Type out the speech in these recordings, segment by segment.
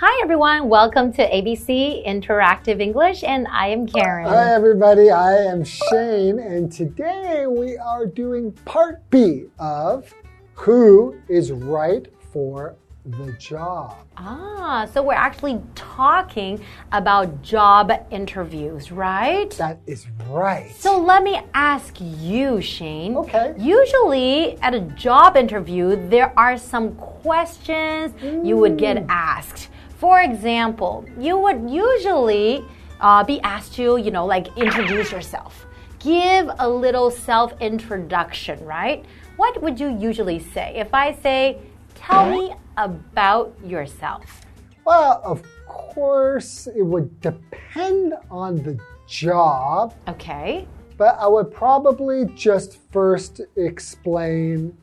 Hi, everyone. Welcome to ABC Interactive English, and I am Karen. Hi, everybody. I am Shane, and today we are doing part B of Who is Right for the Job. Ah, so we're actually talking about job interviews, right? That is right. So let me ask you, Shane. Okay. Usually at a job interview, there are some questions you would get asked. For example, you would usually uh, be asked to, you know, like introduce yourself. Give a little self introduction, right? What would you usually say? If I say, tell me about yourself. Well, of course, it would depend on the job, Okay. but I would probably just first explain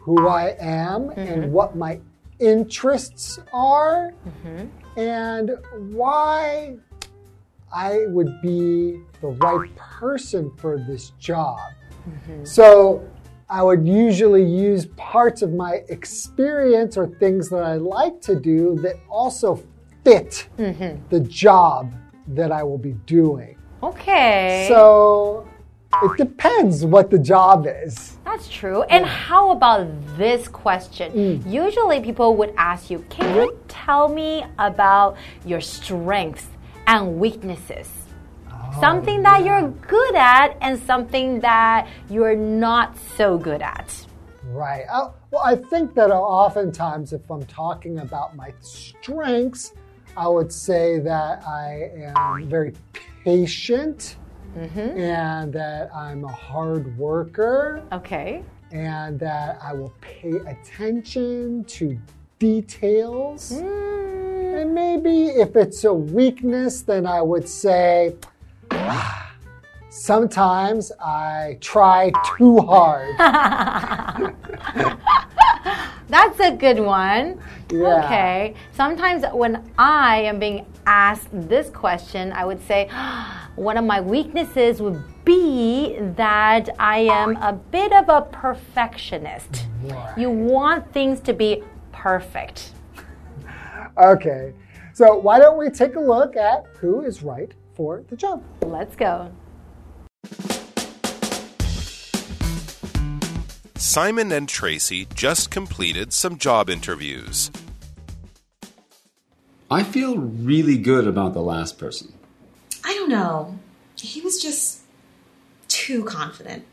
who I am and what my interests are mm-hmm. and why I would be the right person for this job. Mm-hmm. So I would usually use parts of my experience or things that I like to do that also fit mm-hmm. the job that I will be doing. Okay. So it depends what the job is. That's true. And how about this question? Mm. Usually people would ask you, can you tell me about your strengths and weaknesses? Oh, something that you're good at and something that you're not so good at. Right. Uh, well, I think that oftentimes, if I'm talking about my strengths, I would say that I am very patient and that I'm a hard worker Okay. and that I will pay attention to details. Mm, And maybe if it's a weakness, then I would say "Ah, sometimes I try too hard. That's a good one. Yeah. Okay. Sometimes when I am being asked this question, I would say one of my weaknesses would be that I am a bit of a perfectionist. Right. You want things to be perfect. Okay, so why don't we take a look at who is right for the job? Let's go. Simon and Tracy just completed some job interviews. I feel really good about the last person. I don't know. He was just too confident.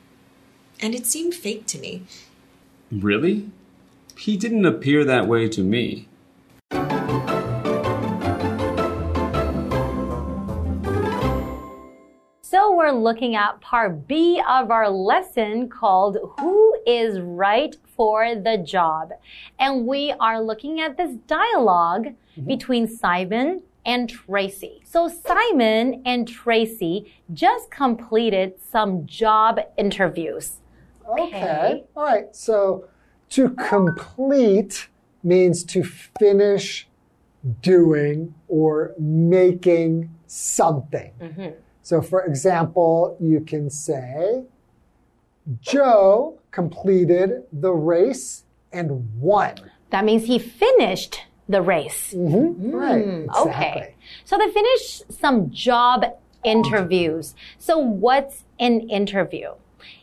And it seemed fake to me. Really? He didn't appear that way to me. So we're looking at part B of our lesson called Who is Right for the Job? And we are looking at this dialog mm-hmm. between Simon and Tracy. So Simon and Tracy just completed some job interviews. Okay. All right, so to complete means to finish doing or making something. Mm-hmm. So, for example, you can say, Joe completed the race and won. That means he finished the race. Right, exactly. Hmm, Okay. So they finished some job interviews. So what's an interview?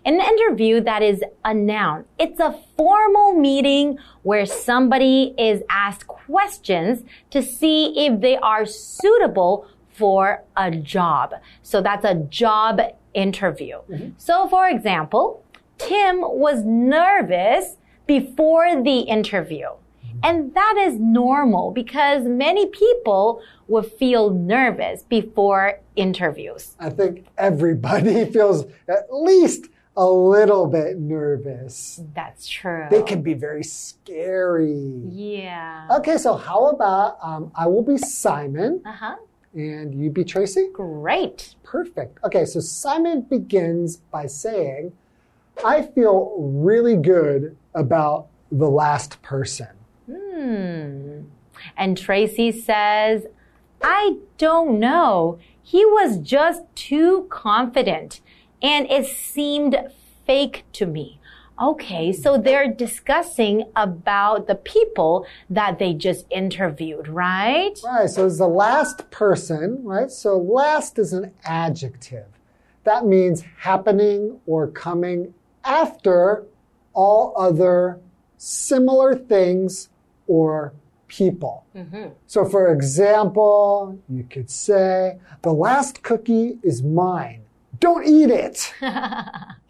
An interview that is a noun. It's a formal meeting where somebody is asked questions to see if they are suitable for a job. So that's a job interview. So for example, Tim was nervous before the interview. And that is normal because many people would feel nervous before interviews. I think everybody feels at least a little bit nervous. That's true. They can be very scary. Yeah. Okay, so how about um, I will be Simon Uh huh. And you be Tracy? Great. Perfect. Okay, so Simon begins by saying, I feel really good about the last person. Hmm. And Tracy says, I don't know. He was just too confident and it seemed fake to me. Okay, so they're discussing about the people that they just interviewed, right? Right, so it's the last person, right? So last is an adjective. That means happening or coming after all other similar things or people. Mm-hmm. So, for example, you could say, The last cookie is mine. Don't eat it.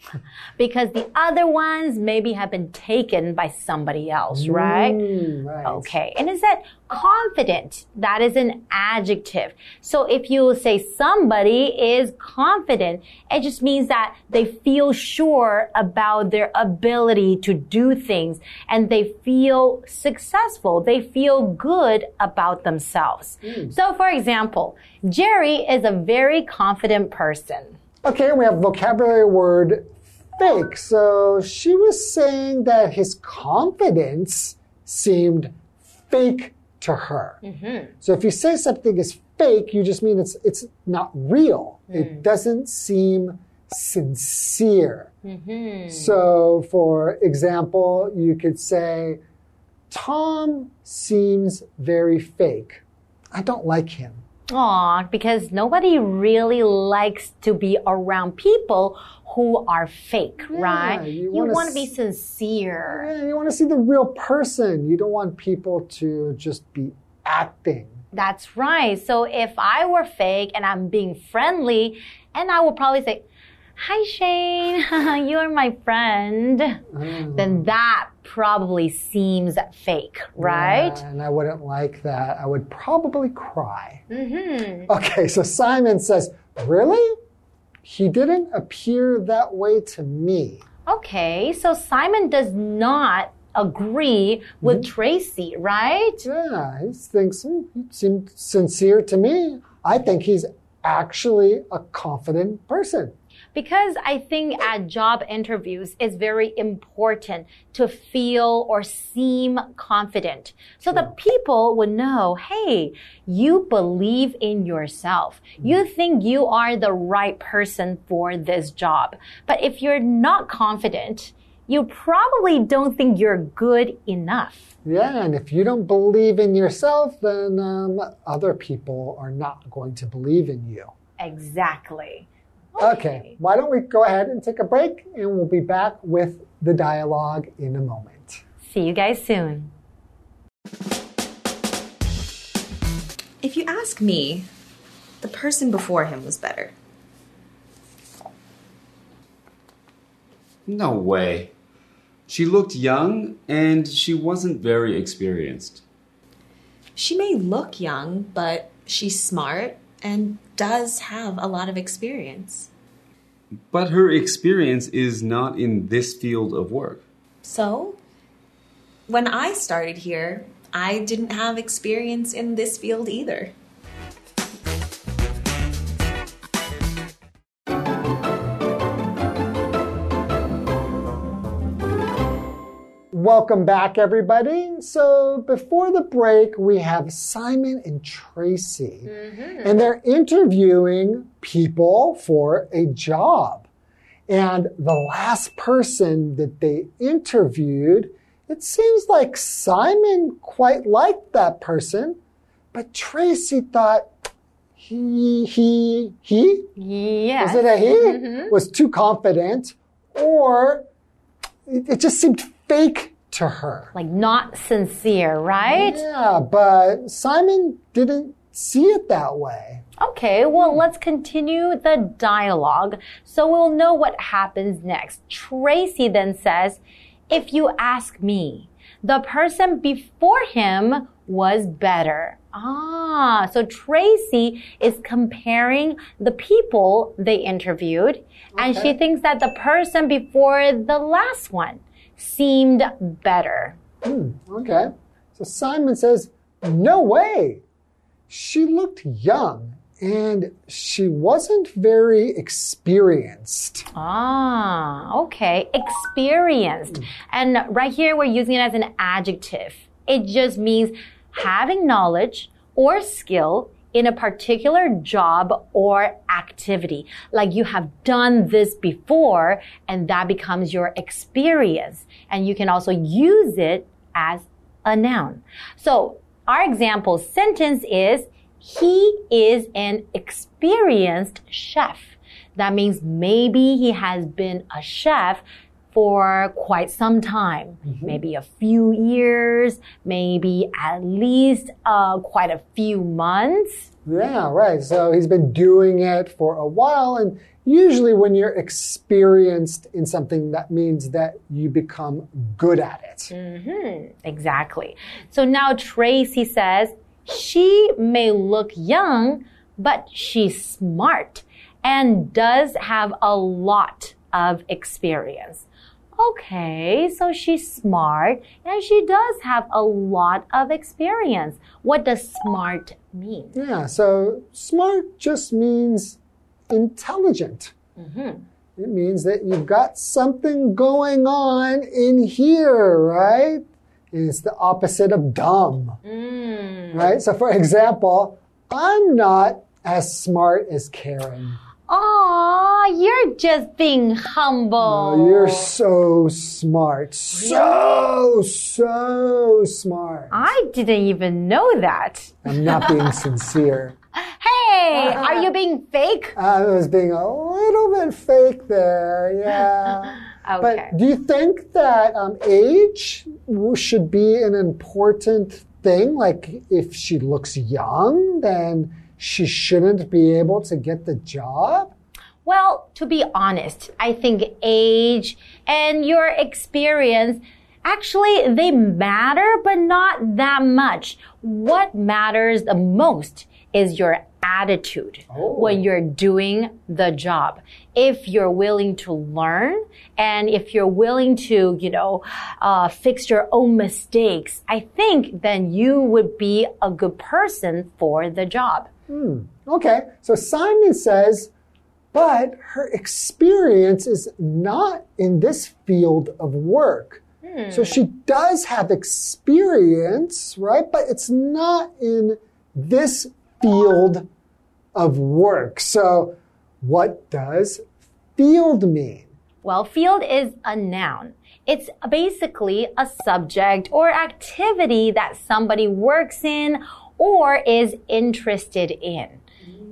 Because the other ones maybe have been taken by somebody else, right? Mm, right. Okay, and is that confident? That is an adjective. So if you say somebody is confident, it just means that they feel sure about their ability to do things and they feel successful. They feel good about themselves. So for example, Jerry is a very confident person. Okay, we have vocabulary word fake. So she was saying that his confidence seemed fake to her. Mm-hmm. So if you say something is fake, you just mean it's it's not real. It mm. doesn't seem sincere. Mm-hmm. So for example, you could say Tom seems very fake. I don't like him. Aw, because nobody really likes to be around people who are fake, right? you You wanna be sincere. Yeah, you want to see the real person. You don't want people to just be acting. That's right. So if I were fake and I'm being friendly, and I will probably say, Hi, Shane, you're my friend, Mm. then that probably seems fake, right? Yeah, and I wouldn't like that. I would probably cry. Mm-hmm. Okay, so Simon says, Really? He didn't appear that way to me. Okay, so Simon does not agree with Mm-hmm. Tracy, right? Yeah, he thinks hmm, he seemed sincere to me. I think he's actually a confident person. Because I think at job interviews, it's very important to feel or seem confident. So the people would know, hey, you believe in yourself. You think you are the right person for this job. But if you're not confident, you probably don't think you're good enough. Yeah, and if you don't believe in yourself, then um, other people are not going to believe in you. Exactly. Okay, why don't we go ahead and take a break and we'll be back with the dialogue in a moment. See you guys soon. If you ask me, the person before him was better. No way. She looked young and she wasn't very experienced. She may look young, but she's smart and does have a lot of experience. But her experience is not in this field of work. So, when I started here, I didn't have experience in this field either. Welcome back, everybody. So, before the break, we have Simon and Tracy, mm-hmm. and they're interviewing people for a job. And the last person that they interviewed, it seems like Simon quite liked that person, but Tracy thought he, he, he, Yes. was it a he? Mm-hmm. Was too confident, or it just seemed fake to her. like not sincere, right? Yeah, but Simon didn't see it that way. Okay, well, let's continue the dialogue so we'll know what happens next. Tracy then says, If you ask me, the person before him was better. Ah, so Tracy is comparing the people they interviewed, and she thinks that the person before the last one seemed better. Hmm, okay. So Simon says, No way. She looked young and she wasn't very experienced. Ah, okay. Experienced. And right here, we're using it as an adjective. It just means having knowledge or skill in a particular job or activity. Like you have done this before and that becomes your experience. And you can also use it as a noun. So our example sentence is, he is an experienced chef. That means maybe he has been a chef for quite some time, maybe a few years, maybe at least uh, quite a few months. Yeah, right. So he's been doing it for a while. And usually, when you're experienced in something, that means that you become good at it. Exactly. So now Tracy says, she may look young, but she's smart and does have a lot of experience. Okay, so she's smart and she does have a lot of experience. What does smart mean? Yeah, so smart just means intelligent. Mm-hmm. It means that you've got something going on in here, right? It's the opposite of dumb, mm. right? So, for example, I'm not as smart as Karen. You're just being humble. Oh, you're so smart. So, so smart. I didn't even know that. I'm not being sincere. Hey, are you being fake? I was being a little bit fake there, yeah. Okay. But do you think that um, age should be an important thing? Like, if she looks young, then she shouldn't be able to get the job? Well, to be honest, I think age and your experience actually they matter, but not that much. What matters the most is your attitude when you're doing the job. If you're willing to learn and if you're willing to, you know, uh, fix your own mistakes, I think then you would be a good person for the job. Okay, so Simon says, but her experience is not in this field of work. Hmm. So she does have experience, right? But it's not in this field of work. So what does field mean? Well, field is a noun. It's basically a subject or activity that somebody works in or is interested in.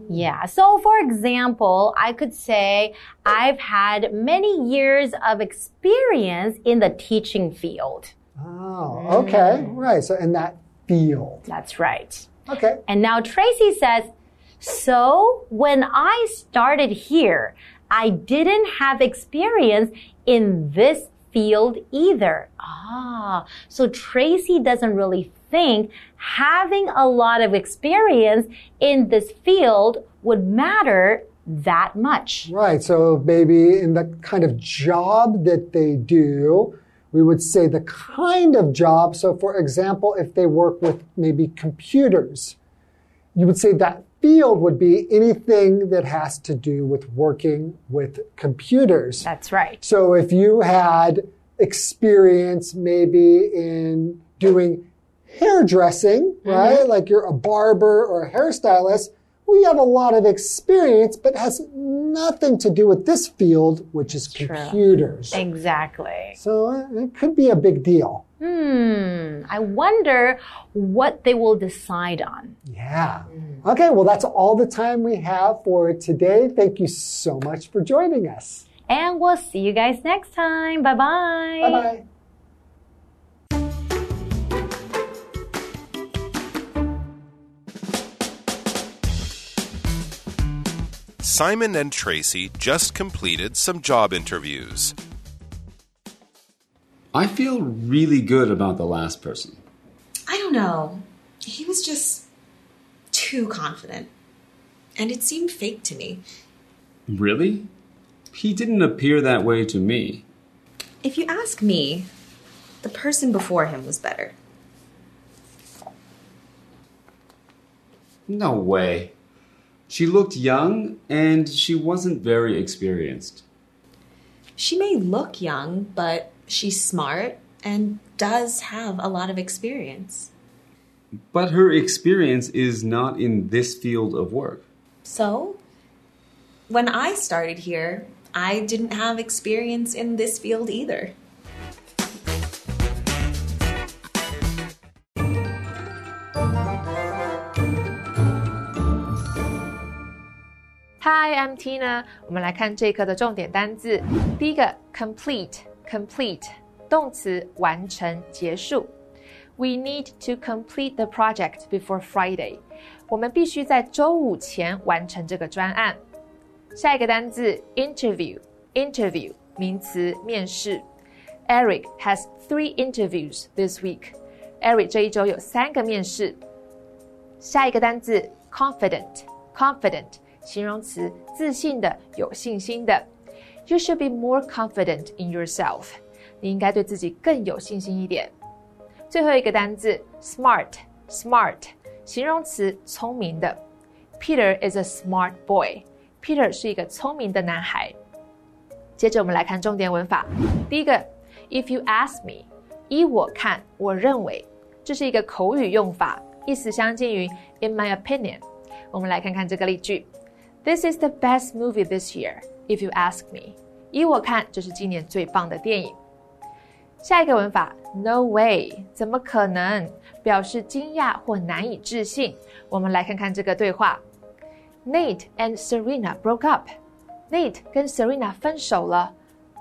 Yeah. So, for example, I could say I've had many years of experience in the teaching field. Oh, okay, right. So in that field. That's right. Okay. And now Tracy says, so when I started here, I didn't have experience in this field either. Ah, so Tracy doesn't really think having a lot of experience in this field would matter that much. Right. So maybe in the kind of job that they do, we would say the kind of job. So, for example, if they work with maybe computers, you would say that field would be anything that has to do with working with computers. That's right. So, if you had experience maybe in doing hairdressing, right? Like you're a barber or a hairstylist, We have a lot of experience, but has nothing to do with this field, which is computers. Exactly. So uh, it could be a big deal. Hmm. I wonder what they will decide on. Yeah. Okay, well, that's all the time we have for today. Thank you so much for joining us. And we'll see you guys next time. Bye bye. Bye bye. Simon and Tracy just completed some job interviews. I feel really good about the last person. I don't know. He was just too confident. And it seemed fake to me. Really? He didn't appear that way to me. If you ask me, the person before him was better. No way. She looked young and she wasn't very experienced. She may look young, but she's smart and does have a lot of experience. But her experience is not in this field of work. So, when I started here, I didn't have experience in this field either. Hi, I'm Tina。我们来看这一课的重点单字。第一个，complete，complete，动词，完成、结束。We need to complete the project before Friday。我们必须在周五前完成这个专案。下一个单字，interview，interview，名词，面试。Eric has three interviews this week。Eric 这一周有三个面试。下一个单字，confident，confident。 形容词，自信的，有信心的。You should be more confident in yourself。你应该对自己更有信心一点。最后一个单词，smart，smart，形容词，聪明的。Peter is a smart boy。Peter 是一个聪明的男孩。接着我们来看重点文法。第一个，If you ask me，依我看，我认为，这是一个口语用法，意思相近于 In my opinion。我们来看看这个例句。This is the best movie this year, if you ask me. 依我看，这是今年最棒的电影。下一个文法，No way，怎么可能？表示惊讶或难以置信。我们来看看这个对话：Nate and Serena broke up. Nate 跟 Serena 分手了。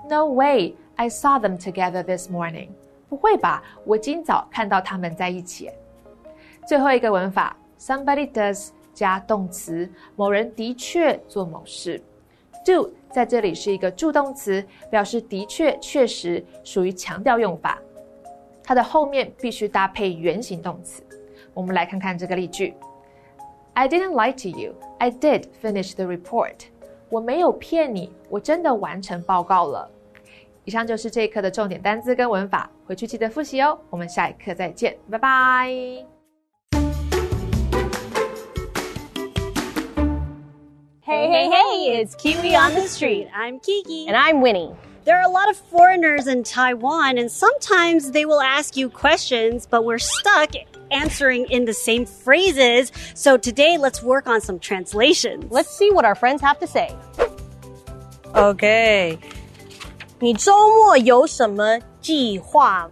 No way, I saw them together this morning. 不会吧？我今早看到他们在一起。最后一个文法，Somebody does 加动词，某人的确做某事。do 在这里是一个助动词，表示的确、确实，属于强调用法。它的后面必须搭配原形动词。我们来看看这个例句：I didn't lie to you. I did finish the report. 我没有骗你，我真的完成报告了。以上就是这一课的重点单词跟文法，回去记得复习哦。我们下一课再见，拜拜。Hey, hey, hey, it's Kiwi on the street. I'm Kiki. And I'm Winnie. There are a lot of foreigners in Taiwan, and sometimes they will ask you questions, but we're stuck answering in the same phrases. So today, let's work on some translations. Let's see what our friends have to say. Okay. 你周末有什么计划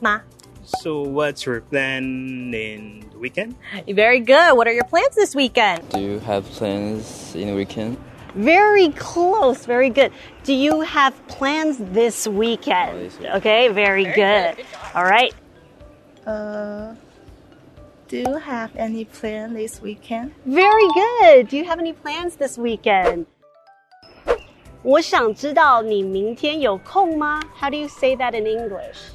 吗？so, what's your plan in the weekend? Very good. What are your plans this weekend? Do you have plans in the weekend? Very close. Very good. Do you have plans this weekend? Oh, this weekend. Okay, very, very good. good. All right. Uh, do you have any plan this weekend? Very good. Do you have any plans this weekend? 我想知道你明天有空吗? How do you say that in English?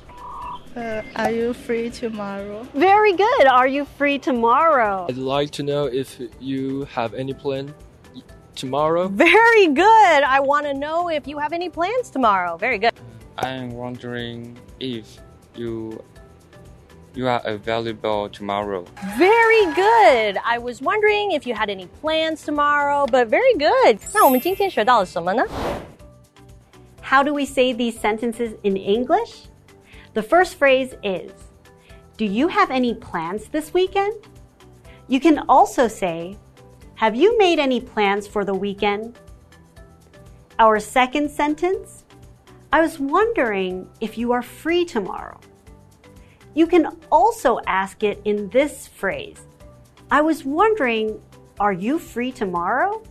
Uh, are you free tomorrow? Very good. Are you free tomorrow? I'd like to know if you have any plan tomorrow. Very good. I want to know if you have any plans tomorrow. Very good. I'm wondering if you you are available tomorrow. Very good. I was wondering if you had any plans tomorrow, but very good. 那我们今天学到了什么呢? How do we say these sentences in English? The first phrase is Do you have any plans this weekend? You can also say, Have you made any plans for the weekend? Our second sentence I was wondering if you are free tomorrow. You can also ask it in this phrase I was wondering, are you free tomorrow?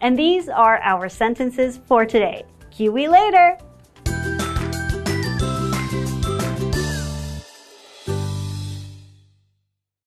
And these are our sentences for today. Kiwi later!